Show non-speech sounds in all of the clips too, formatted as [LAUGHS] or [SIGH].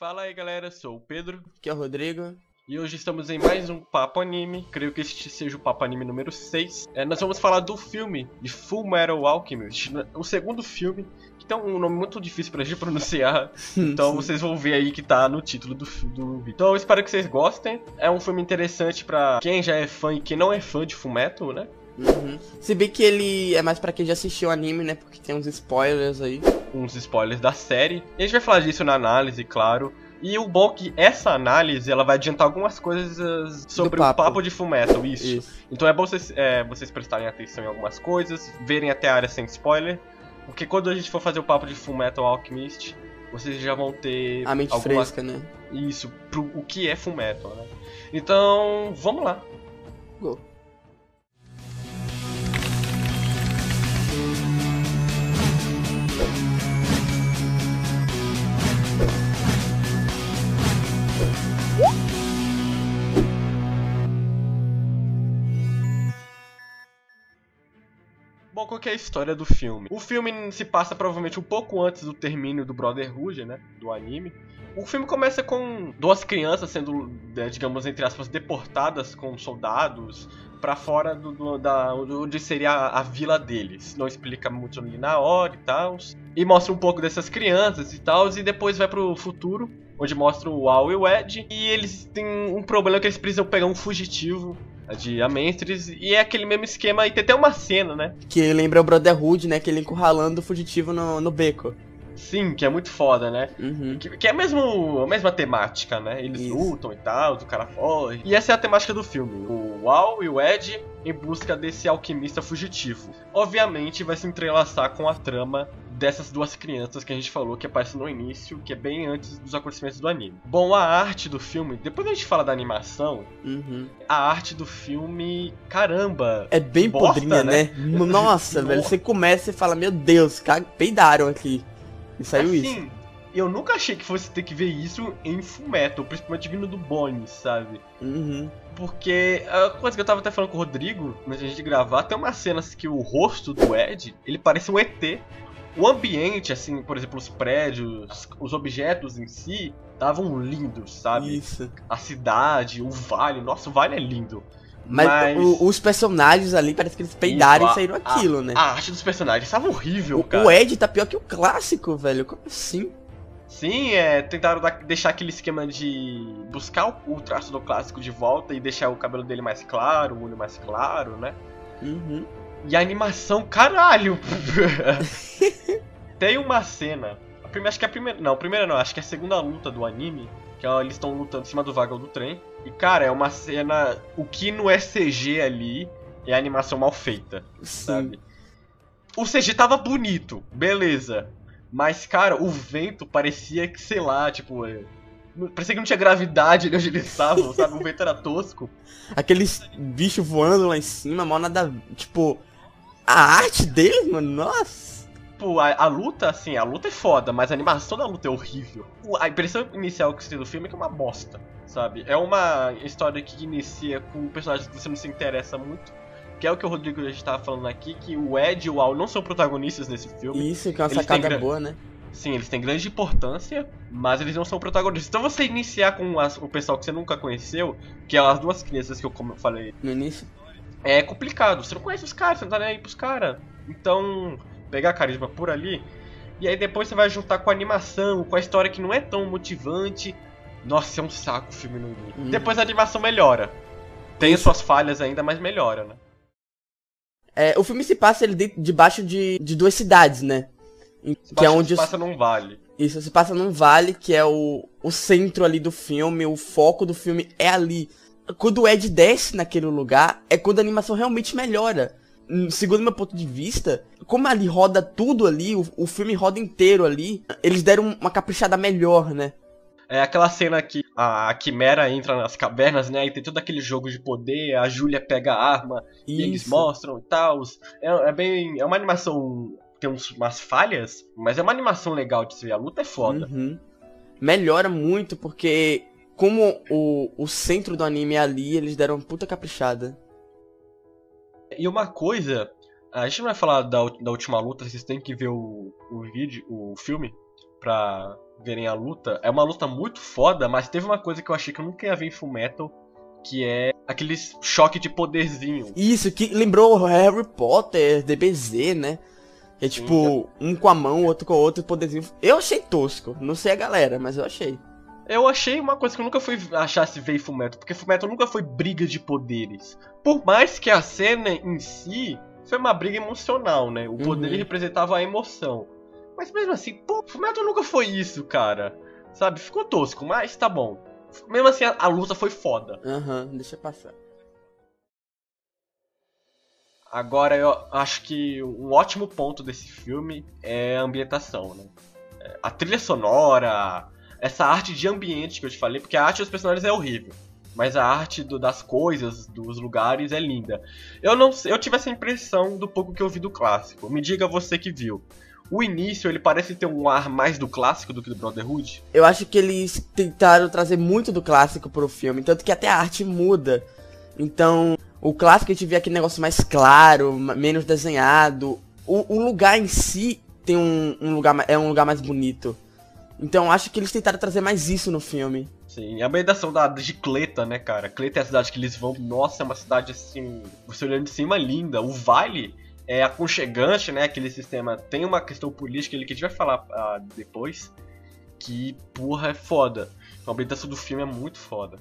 Fala aí galera, sou o Pedro Aqui é o Rodrigo. e hoje estamos em mais um Papo Anime. Creio que este seja o Papo Anime número 6. É, nós vamos falar do filme de Full Metal Alchemist, o segundo filme, que tem um nome muito difícil pra gente pronunciar. [LAUGHS] Então vocês vão ver aí que tá no título do, do vídeo. Então eu espero que vocês gostem. É um filme interessante pra quem já é fã e quem não é fã de Fullmetal, né? Uhum. Se bem que ele é mais pra quem já assistiu o anime, né? Porque tem uns spoilers aí. uns spoilers da série. E a gente vai falar disso na análise, claro. E o bom é que essa análise ela vai adiantar algumas coisas sobre o papo. papo de Fullmetal, isso. Isso. Então é bom vocês, é, vocês prestarem atenção em algumas coisas, verem até a área sem spoiler. Porque quando a gente for fazer o papo de Fullmetal Alchemist, vocês já vão ter A mente alguma- fresca, né? isso pro o que é Fullmetal, né? Então, vamos lá. Go. Qual que é a história do filme? O filme se passa provavelmente um pouco antes do termínio do Brotherhood, né? Do anime. O filme começa com duas crianças sendo, eh, digamos, entre aspas, deportadas com soldados pra fora do, do- da, onde seria a, a vila deles. Não explica muito ali na hora e tal. E mostra um pouco dessas crianças e tal. E depois vai pro futuro, onde mostra o Al e o Ed. E eles têm um problema que eles precisam pegar um fugitivo de Amestres. E é aquele mesmo esquema. E tem até uma cena, né? Que lembra o Brotherhood, né? Que ele encurralando o fugitivo no, no beco. Sim, que é muito foda, né? Uhum. Que, que é mesmo, a mesma temática, né? Eles Isso. lutam e tal, o cara foge. E essa é a temática do filme. O Al e o Ed em busca desse alquimista fugitivo. Obviamente vai se entrelaçar com a trama dessas duas crianças que a gente falou que aparece no início, que é bem antes dos acontecimentos do anime. Bom, a arte do filme, depois a gente fala da animação, Uhum. a arte do filme, caramba, É bem Bosta, podrinha, né? né? Nossa, [LAUGHS] velho. Você começa e fala, meu Deus, peidaram aqui. E saiu isso. Assim, eu nunca achei que fosse ter que ver isso em Fullmetal, principalmente vindo do Bones, sabe? Uhum. Porque a coisa que eu tava até falando com o Rodrigo, antes gente gravar, tem umas cenas que o rosto do Ed, ele parece um ET. O ambiente, assim, por exemplo, os prédios, os objetos em si, estavam lindos, sabe? Isso. A cidade, o vale, nossa, o vale é lindo. Mas, Mas- o- os personagens ali, parece que eles peidaram Isso, e saíram a- aquilo, né? A arte dos personagens estava horrível, O, cara. o Ed tá pior que o clássico, velho. Como assim? Sim, é, tentaram dar- deixar aquele esquema de buscar o, o traço do clássico de volta e deixar o cabelo dele mais claro, o olho mais claro, né? Uhum. E a animação, caralho! [LAUGHS] Tem uma cena. A primeira, acho que é a primeira. Não, a primeira não, acho que é a segunda luta do anime. Que eles estão lutando em cima do vagão do trem. E, cara, é uma cena. O que não é CG ali é animação mal feita, Sim. sabe? O CG tava bonito, beleza. Mas, cara, o vento parecia que, sei lá, tipo. é, Parecia que não tinha gravidade ali onde eles estavam, [LAUGHS] sabe? O vento era tosco. Aqueles bichos voando lá em cima, mal nada. Tipo. A arte deles, mano, nossa. Tipo, a, a luta, assim, a luta é foda, mas a animação da luta é horrível. A impressão inicial que você tem do filme é que é uma bosta, sabe? É uma história que inicia com personagens que você não se interessa muito. Que é o que o Rodrigo já estava falando aqui, que o Ed e o Al não são protagonistas nesse filme. Isso, que é uma Eles sacada gra- boa, né? Sim, eles têm grande importância, mas eles não são protagonistas. Então você iniciar com as- o pessoal que você nunca conheceu, que é as duas crianças que eu falei, No início. é complicado. Você não conhece os caras, você não tá nem aí pros caras. Então, pegar carisma por ali. E aí depois você vai juntar com a animação, com a história que não é tão motivante. Nossa, é um saco o filme no. Hum. Depois a animação melhora. Tem Isso. suas falhas ainda, mas melhora, né? É, o filme se passa ele de- debaixo de, de duas cidades, né? Em- que é onde se os- passa num vale. Isso, se passa num vale que é o, o centro ali do filme, o foco do filme é ali. Quando o Ed desce naquele lugar, é quando a animação realmente melhora. Hum, Segundo meu ponto de vista, como ali roda tudo ali, o, o filme roda inteiro ali, eles deram uma caprichada melhor, né? É aquela cena que a Quimera entra nas cavernas, né? E tem todo aquele jogo de poder, a Júlia pega a arma e eles Isso. mostram e tal. É, é bem. É uma animação. Tem uns, umas falhas, mas é uma animação legal de se ver. A luta é foda. Uhum. Melhora muito porque como o, o centro do anime é ali, eles deram uma puta caprichada. E uma coisa, a gente não vai falar da, da última luta, vocês têm que ver o, o vídeo, o filme, pra verem a luta, é uma luta muito foda, mas teve uma coisa que eu achei que eu nunca ia ver em Full Metal, que é aqueles choque de poderzinho. Isso, que lembrou Harry Potter, DBZ, né? É tipo, um com a mão, outro com o outro, poderzinho. Eu achei tosco. Não sei a galera, mas eu achei. Eu achei uma coisa que eu nunca fui achar se ver em Fullmetal, porque Fullmetal nunca foi briga de poderes. Por mais que a cena em si foi uma briga emocional, né? O poder uhum. representava a emoção. Mas mesmo assim, pô, Fullmetal nunca foi isso, cara. Sabe? Ficou tosco, mas tá bom. Mesmo assim, a, a luta foi foda. Aham, uhum, deixa passar. Agora eu acho que um ótimo ponto desse filme é a ambientação, né? É, a trilha sonora, essa arte de ambiente que eu te falei, porque a arte dos personagens é horrível. Mas a arte do, das coisas, dos lugares é linda. Eu não eu tive essa impressão do pouco que eu vi do clássico. Me diga você que viu. O início, ele parece ter um ar mais do clássico do que do Brotherhood? Eu acho que eles tentaram trazer muito do clássico pro filme, tanto que até a arte muda. Então, o clássico a gente vê aquele negócio mais claro, menos desenhado. O, o lugar em si tem um, um, lugar é um lugar mais bonito. Então acho que eles tentaram trazer mais isso no filme. Sim, a ambientação da, de Cleta, né, cara? Cleta é a cidade que eles vão. Nossa, é uma cidade assim. Você olhando de cima, linda. O Vale é aconchegante, né? Aquele sistema. Tem uma questão política ali que a gente vai falar uh, depois. Que, porra, é foda. A ambientação do filme é muito foda.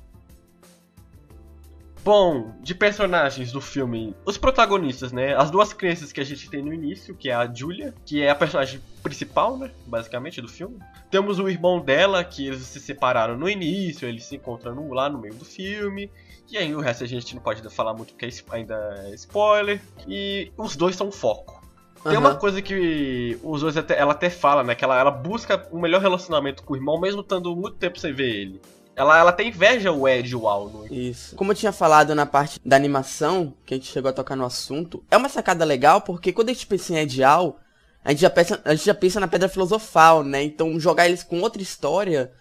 Bom, de personagens do filme, os protagonistas, né? As duas crianças que a gente tem no início, que é a Julia, que é a personagem principal, né? Basicamente, do filme. Temos o irmão dela, que eles se separaram no início, eles se encontram lá no meio do filme. E aí o resto a gente não pode falar muito porque é ainda é spoiler. E os dois são foco. Tem uhum. uma coisa que os dois até, ela até fala, né? Que ela, ela busca um melhor relacionamento com o irmão, mesmo estando muito tempo sem ver ele. Ela, ela tem inveja o Ed e. No... Isso. Como eu tinha falado na parte da animação, que a gente chegou a tocar no assunto, é uma sacada legal porque quando a gente pensa em Ed Al, a gente já pensa, a gente já pensa na Pedra Filosofal, né? Então jogar eles com outra história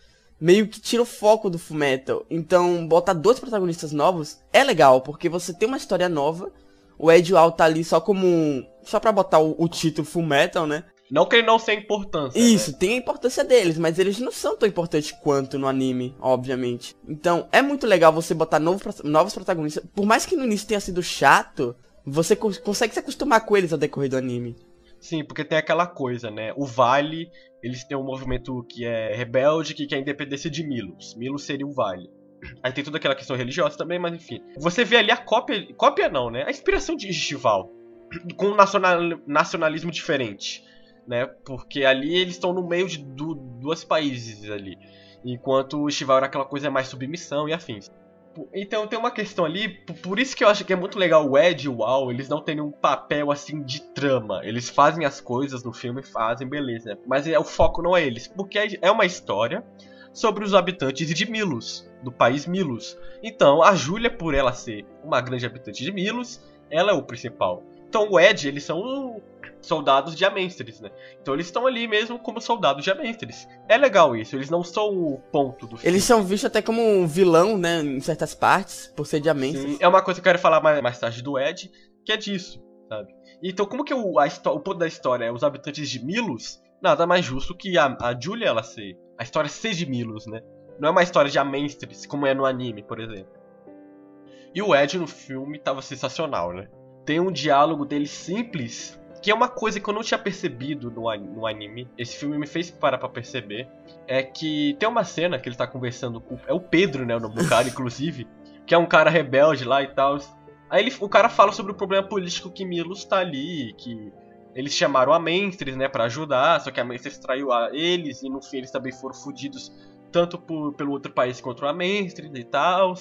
meio que tira o foco do Fullmetal. Então botar dois protagonistas novos é legal, porque você tem uma história nova, o Ed Al tá ali só como... Só pra botar o, o título Fullmetal, né? Não que ele não tenha importância. Isso, né? tem a importância deles, mas eles não são tão importantes quanto no anime, obviamente. Então, é muito legal você botar novo, novos protagonistas. Por mais que no início tenha sido chato, você co consegue se acostumar com eles ao decorrer do anime. Sim, porque tem aquela coisa, né? O Vale, eles têm um movimento que é rebelde, que quer a independência de Milos. Milos seria o Vale. Aí tem toda aquela questão religiosa também, mas enfim. Você vê ali a cópia. Cópia não, né? A inspiração de Estival. Com um nacional, nacionalismo diferente né? Porque ali eles estão no meio de du dois países ali. Enquanto o Estival era aquela coisa mais submissão e afins. Então tem uma questão ali, por isso que eu acho que é muito legal o Ed e o Al, eles não têm nenhum papel assim de trama. Eles fazem as coisas no filme, fazem, beleza. Mas é, o foco não é eles, porque é uma história sobre os habitantes de Milos, do país Milos. Então a Júlia, por ela ser uma grande habitante de Milos, ela é o principal. Então o Ed, eles são soldados de Amenstres, né? Então eles estão ali mesmo como soldados de Amenstres. É legal isso, eles não são o ponto do filme. Eles são vistos até como um vilão, né, em certas partes, por ser de Amenstres. Sim, é uma coisa que eu quero falar mais, mais tarde do Ed, que é disso, sabe? Então como que o, a, o ponto da história é os habitantes de Milos, nada mais justo que a, a Julia ela ser, a história ser de Milos, né? Não é uma história de Amenstres, como é no anime, por exemplo. E o Ed no filme tava sensacional, né? Tem um diálogo dele simples, que é uma coisa que eu não tinha percebido no, no anime. Esse filme me fez parar pra perceber. É que tem uma cena que ele tá conversando com. É o Pedro, né? O nome do cara, inclusive. Que é um cara rebelde lá e tal. Aí ele, o cara fala sobre o problema político que Milos tá ali, que eles chamaram a Mestres, né, para ajudar, só que a Mestres traiu a eles e no fim eles também foram fodidos tanto por, pelo outro país quanto a Mestres e tal.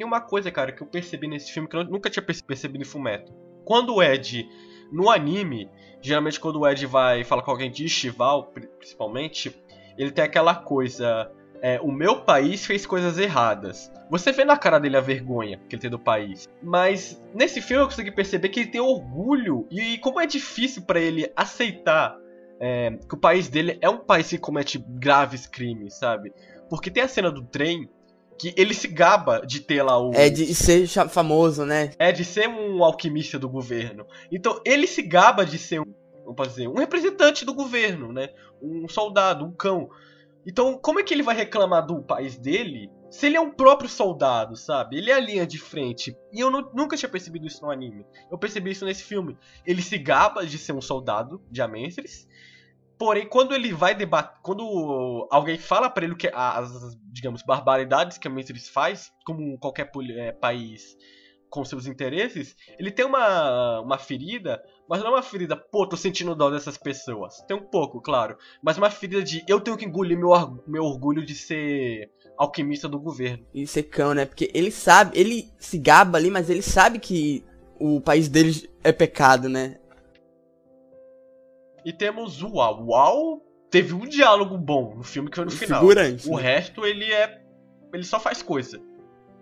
E uma coisa, cara, que eu percebi nesse filme que eu nunca tinha percebido em Fumeto. Quando o Ed no anime, geralmente quando o Ed vai falar com alguém de Estival, principalmente, ele tem aquela coisa. É, o meu país fez coisas erradas. Você vê na cara dele a vergonha que ele tem do país. Mas nesse filme eu consegui perceber que ele tem orgulho. E, como é difícil para ele aceitar é, que o país dele é um país que comete graves crimes, sabe? Porque tem a cena do trem que ele se gaba de ter lá o. É de ser famoso, né? É de ser um alquimista do governo. Então ele se gaba de ser um, vamos dizer, um representante do governo, né? Um soldado, um cão. Então, como é que ele vai reclamar do país dele se ele é um próprio soldado, sabe? Ele é a linha de frente. E eu não, nunca tinha percebido isso no anime. Eu percebi isso nesse filme. Ele se gaba de ser um soldado de Amenstres. Porém, quando ele vai debater. Quando alguém fala para ele que as, digamos, barbaridades que Amenstres faz, como qualquer é, país com seus interesses, ele tem uma, uma ferida, mas não é uma ferida, pô, tô sentindo dó dessas pessoas. Tem um pouco, claro. Mas uma ferida de eu tenho que engolir meu, meu orgulho de ser alquimista do governo. E secão, né? Porque ele sabe, ele se gaba ali, mas ele sabe que o país dele é pecado, né? E temos o Uau. Uau teve um diálogo bom no filme que foi no o final. Figurante. O né? resto ele é. Ele só faz coisa.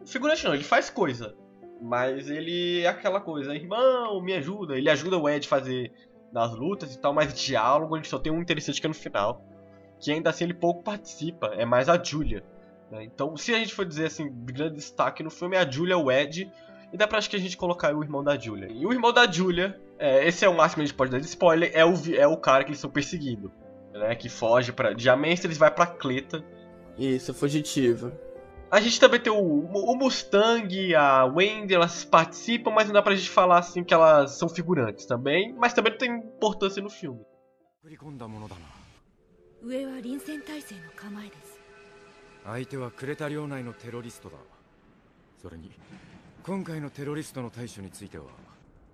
Figurante não, ele faz coisa. Mas ele é aquela coisa, irmão, me ajuda. Ele ajuda o Ed a fazer nas lutas e tal, mas diálogo gente só tem um interessante que é no final. Que ainda assim ele pouco participa, é mais a Julia. Né? Então, se a gente for dizer assim, grande destaque no filme é a Julia, o Ed, e dá pra acho que a gente colocar o irmão da Julia. E o irmão da Julia, é, esse é o máximo que a gente pode dar de spoiler, é o, é o cara que eles estão perseguindo. Né? Que foge pra. De Amenstre, eles vai pra Cleta. Isso, fugitivo. A gente também tem o, o Mustang, a Wendy, elas participam, mas não dá pra gente falar assim que elas são figurantes também, mas também não tem importância no filme. 相手はクレタ領内のテロリストだそれに 今回のテロリストの対処については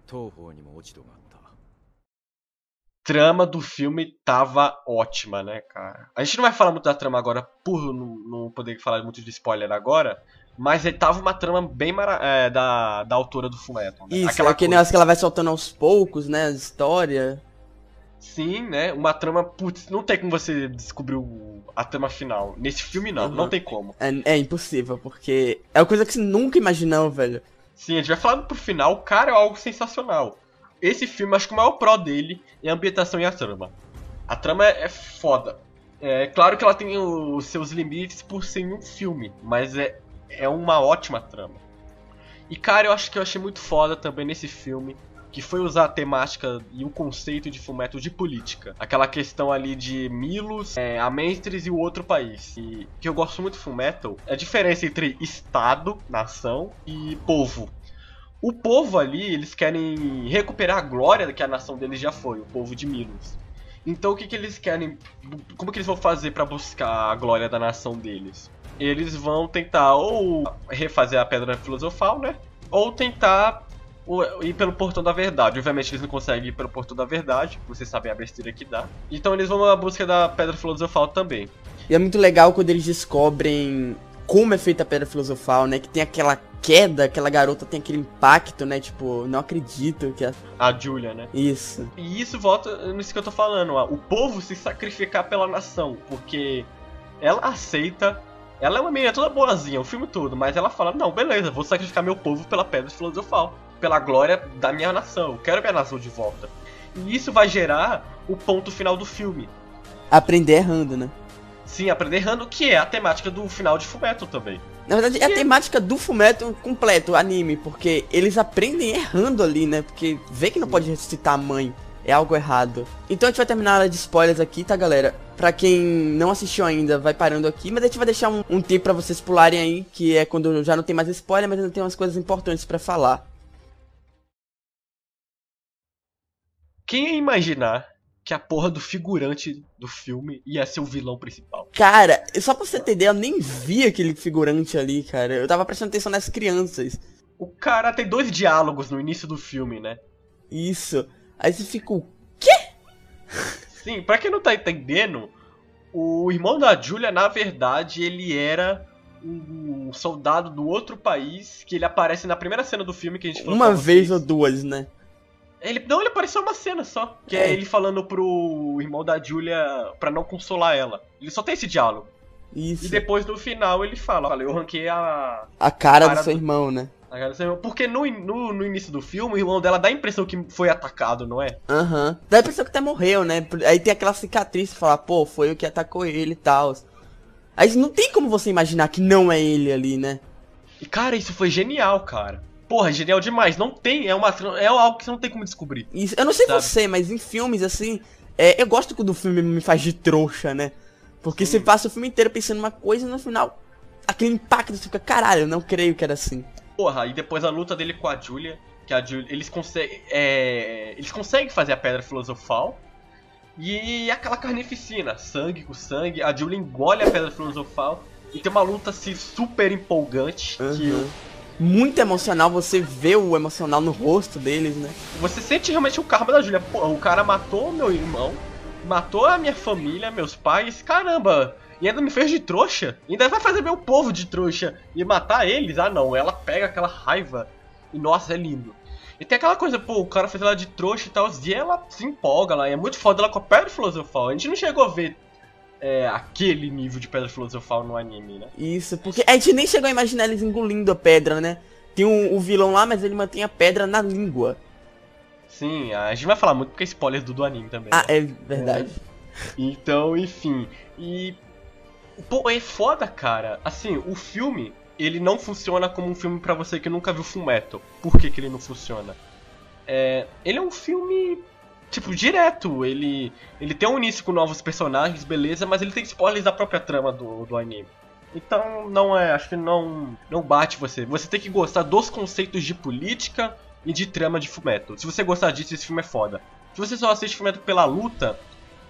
当方にも落ち度があった trama do filme tava ótima, né, cara? A gente não vai falar muito da trama agora por não, não poder falar muito de spoiler agora, mas ele tava uma trama bem mara é, da, da autora do Fullmetal. Né? Isso, Aquela é que negócio que ela vai soltando aos poucos, né, a história. Sim, né? Uma trama, putz, não tem como você descobrir a trama final. Nesse filme não, uhum. não tem como. É, é, impossível, porque é uma coisa que você nunca imaginou, velho. Sim, a gente vai falando pro final, o cara é algo sensacional. Esse filme, acho que o maior pró dele é a ambientação e a trama. A trama é, é foda. É claro que ela tem os seus limites por ser um filme, mas é, é uma ótima trama. E cara, eu acho que eu achei muito foda também nesse filme que foi usar a temática e o conceito de Fullmetal de política. Aquela questão ali de Milos, é, Amenstres e o outro país. E que eu gosto muito de Fullmetal é a diferença entre Estado, nação e povo. O povo ali, eles querem recuperar a glória que a nação deles já foi, o povo de Milos. Então o que, que eles querem. Como que eles vão fazer para buscar a glória da nação deles? Eles vão tentar ou refazer a pedra filosofal, né? Ou tentar ir pelo portão da verdade. Obviamente eles não conseguem ir pelo portão da verdade, vocês sabem a besteira que dá. Então eles vão à busca da pedra filosofal também. E é muito legal quando eles descobrem como é feita a pedra filosofal, né? Que tem aquela queda, aquela garota tem aquele impacto, né? Tipo, não acredito que a... a Julia, né? Isso. E isso volta nisso que eu tô falando, ó. O povo se sacrificar pela nação, porque ela aceita ela é uma menina toda boazinha, o filme todo, mas ela fala: Não, beleza, vou sacrificar meu povo pela pedra filosofal pela glória da minha nação. Eu quero minha nação de volta. E isso vai gerar o ponto final do filme. Aprender errando, né? Sim, aprender errando, que é a temática do final de Fumeto também. Na verdade, é a temática do Fumeto completo, o anime, porque eles aprendem errando ali, né? Porque vê que não pode ressuscitar a mãe. É algo errado. Então a gente vai terminar a área de spoilers aqui, tá, galera? Pra quem não assistiu ainda, vai parando aqui. Mas a gente vai deixar um, um tempo pra vocês pularem aí, que é quando já não tem mais spoiler, mas ainda tem umas coisas importantes para falar. Quem ia imaginar que a porra do figurante do filme ia ser o vilão principal? Cara, só pra você entender, eu nem vi aquele figurante ali, cara. Eu tava prestando atenção nas crianças. O cara tem dois diálogos no início do filme, né? Isso. Aí você fica, o quê? Sim, pra quem não tá entendendo, o irmão da Julia, na verdade, ele era um soldado do outro país que ele aparece na primeira cena do filme que a gente falou. Uma vez ou duas, né? Ele, não, ele apareceu uma cena só. Que é. é ele falando pro irmão da Julia pra não consolar ela. Ele só tem esse diálogo. Isso. E depois no final ele fala, olha, eu ranquei a. A cara, cara do seu do... irmão, né? Porque no, no, no, início do filme, o irmão dela dá a impressão que foi atacado, não é? Aham. Uhum. Dá a impressão que até morreu, né? Aí tem aquela cicatriz fala, pô, foi o que atacou ele e tal. Aí não tem como você imaginar que não é ele ali, né? E cara, isso foi genial, cara porra, genial demais. Não tem, é, uma, é algo que você não tem como descobrir. Isso, eu não sei sabe? você, mas em filmes, assim, é, eu gosto quando o filme me faz de trouxa, né? Porque Sim. você passa o filme inteiro pensando uma coisa e no final aquele impacto você fica, caralho, eu não creio que era assim. Porra, e depois a luta dele com a Julia, que a Julia, eles conseguem, é, eles conseguem fazer a pedra filosofal. E aquela carnificina, sangue com sangue, a Julia engole a pedra filosofal e tem uma luta assim super empolgante que Uhum. Muito emocional, você vê o emocional no rosto deles, né? você sente realmente o karma da Julia. Pô, o cara matou meu irmão, matou a minha família, meus pais, caramba. E ainda me fez de trouxa. Ainda vai fazer meu povo de trouxa e matar eles. Ah não, ela pega aquela raiva. E nossa, é lindo. E tem aquela coisa, pô, o cara fez ela de trouxa e tal, e ela se empolga lá. E é muito foda ela com a pedra filosofal. A gente não chegou a ver é, aquele nível de pedra filosofal no anime, né? Isso, porque a gente nem chegou a imaginar eles engolindo a pedra, né? Tem um, o vilão lá, mas ele mantém a pedra na língua. Sim, a gente vai falar muito porque é spoiler do, do anime também. Ah, né? é verdade. Então, enfim. E. Pô, é foda, cara. Assim, o filme, ele não funciona como um filme pra você que nunca viu Fullmetal. Por que, que ele não funciona? É, ele é um filme. Tipo, direto. Ele. Ele tem um início com novos personagens, beleza, mas ele tem spoilers da própria trama do, do anime. Então, não é. Acho que não. Não bate você. Você tem que gostar dos conceitos de política e de trama de Fullmetal. Se você gostar disso, esse filme é foda. Se você só assiste Fullmetal pela luta,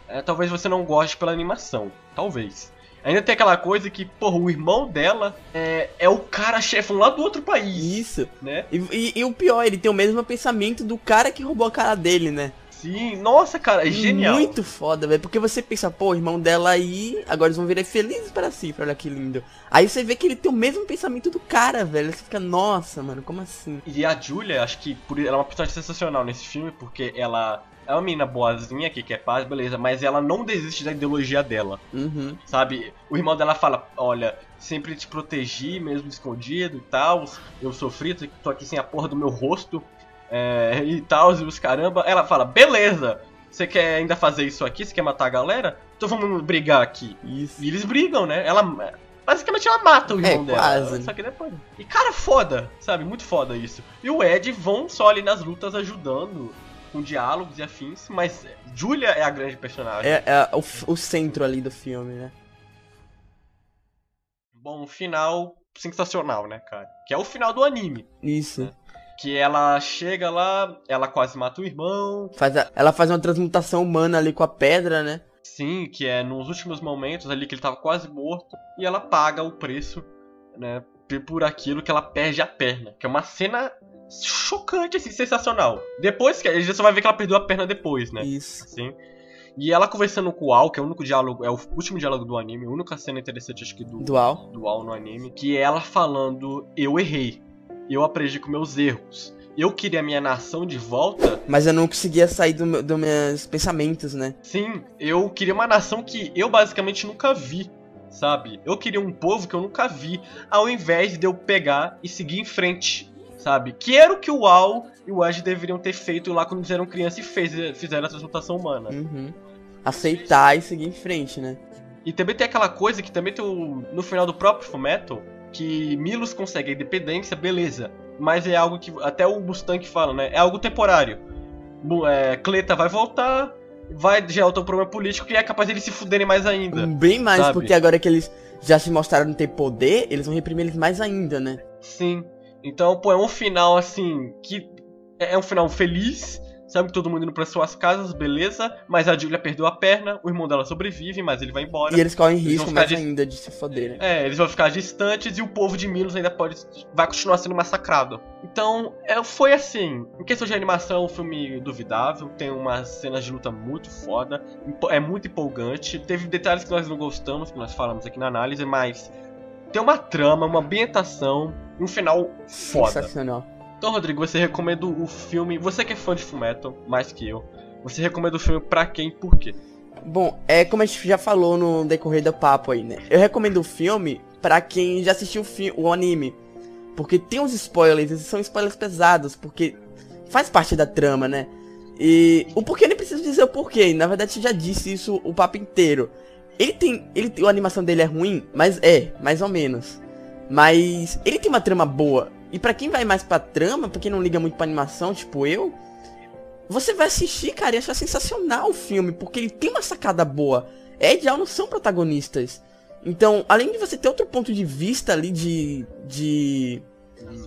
é, talvez você não goste pela animação. Talvez. Ainda tem aquela coisa que, porra, o irmão dela é, é o cara chefão lá do outro país, Isso. né? E, e- e o pior, ele tem o mesmo pensamento do cara que roubou a cara dele, né? Sim, nossa, cara, é genial. Muito foda, velho. Porque você pensa, pô, o irmão dela aí, agora eles vão virar felizes para si, olha que lindo. Aí você vê que ele tem o mesmo pensamento do cara, velho. Você fica, nossa, mano, como assim? E a Julia, acho que por, ela é uma personagem sensacional nesse filme, porque ela é uma menina boazinha que quer paz, beleza, mas ela não desiste da ideologia dela. Uhum. Sabe? O irmão dela fala: Olha, sempre te protegi, mesmo escondido e tal. Eu sofri, tô aqui sem a porra do meu rosto é, e tal, e os caramba. Ela fala: Beleza, você quer ainda fazer isso aqui? Você quer matar a galera? Então vamos brigar aqui. Isso. E eles brigam, né? Ela. Basicamente ela mata o irmão É, dela. quase. Só que depois. E cara, foda, sabe? Muito foda isso. E o Ed vão só ali nas lutas ajudando, com diálogos e afins, mas Julia é a grande personagem. É, é o, o centro ali do filme, né? Bom, um final sensacional, né, cara? Que é o final do anime. Isso. Que ela chega lá, ela quase mata o irmão. Faz a- ela faz uma transmutação humana ali com a pedra, né? Sim, que é nos últimos momentos ali que ele tava quase morto. E ela paga o preço, né? Por aquilo que ela perde a perna. Que é uma cena chocante, assim, sensacional. Depois que. A gente só vai ver que ela perdeu a perna depois, né? Isso. Assim. E ela conversando com o Al, que é o único diálogo, é o último diálogo do anime, a única cena interessante, acho que do, Dual. dual no anime, que é ela falando: Eu errei, eu aprendi com meus erros, eu queria minha nação de volta. Mas eu não conseguia sair do dos meus pensamentos, né? Sim, eu queria uma nação que eu basicamente nunca vi, sabe? Eu queria um povo que eu nunca vi, ao invés de eu pegar e seguir em frente, sabe? Que era o que o Al e o Ed deveriam ter feito lá quando eles eram crianças e fez, fizeram a transmutação humana. Uhum. Aceitar e seguir em frente, né? E também tem aquela coisa que também tem o, no final do próprio Fullmetal, que Milos consegue a independência, beleza. Mas é algo que até o Mustang fala, né? É algo temporário. É, Cleta vai voltar, vai gerar outro problema político e é capaz deles se fuderem mais ainda. Bem mais, Sabe? porque agora que eles já se mostraram ter poder, eles vão reprimir eles mais ainda, né? Sim. Então, pô, é um final assim que é é um final feliz, sabe? Todo mundo indo pra suas casas, beleza. Mas a Julia perdeu a perna, o irmão dela sobrevive, mas ele vai embora. E eles correm Eles risco mais de- ainda de se foderem. É, eles vão ficar distantes e o povo de Milos ainda pode. vai continuar sendo massacrado. Então, é, foi assim. Em questão de animação, é um filme duvidável. Tem umas cenas de luta muito foda. É muito empolgante. Teve detalhes que nós não gostamos, que nós falamos aqui na análise, mas. Tem uma trama, uma ambientação e um final foda. Sensacional. Então, Rodrigo, você recomenda o filme. Você que é fã de Fullmetal, mais que eu. Você recomenda o filme pra quem e por quê? Bom, é como a gente já falou no decorrer do papo aí, né? Eu recomendo o filme pra quem já assistiu o, o anime. Porque tem uns spoilers, esses são spoilers pesados, porque faz parte da trama, né? E o porquê eu nem preciso dizer o porquê, na verdade você já disse isso o papo inteiro. Ele tem. Ele, tem- a animação dele é ruim, mas é, mais ou menos. Mas ele tem uma trama boa. E pra quem vai mais pra trama, pra quem não liga muito pra animação, tipo eu, você vai assistir, cara, e achar sensacional o filme, porque ele tem uma sacada boa. Ed e Al não são protagonistas. Então, além de você ter outro ponto de vista ali de. de.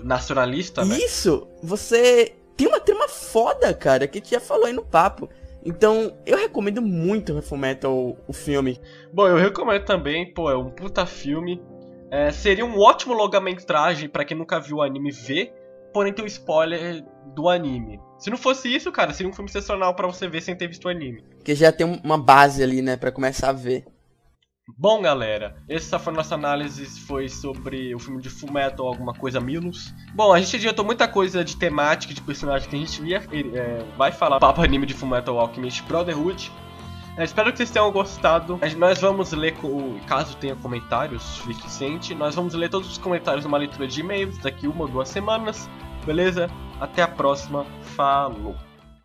Nacionalista, né? Isso! Você tem uma trama foda, cara, que a gente já falou aí no papo. Então, eu recomendo muito o, o filme. Bom, eu recomendo também, pô, é um puta filme. É, seria um ótimo longa-metragem para quem nunca viu o anime ver, porém tem um spoiler do anime. Se não fosse isso, cara, seria um filme sensacional para você ver sem ter visto o anime. Que já tem uma base ali, né, para começar a ver. Bom, galera, essa foi a nossa análise, foi sobre o filme de Fullmetal, alguma coisa Milos. Bom, a gente adiantou muita coisa de temática, de personagem que a gente via, é, vai falar papo anime de Fullmetal Alchemist Brotherhood. Espero que vocês tenham gostado. Nós vamos ler, caso tenha comentários suficiente, nós vamos ler todos os comentários numa leitura de e-mails daqui uma ou duas semanas, beleza? Até a próxima, falou!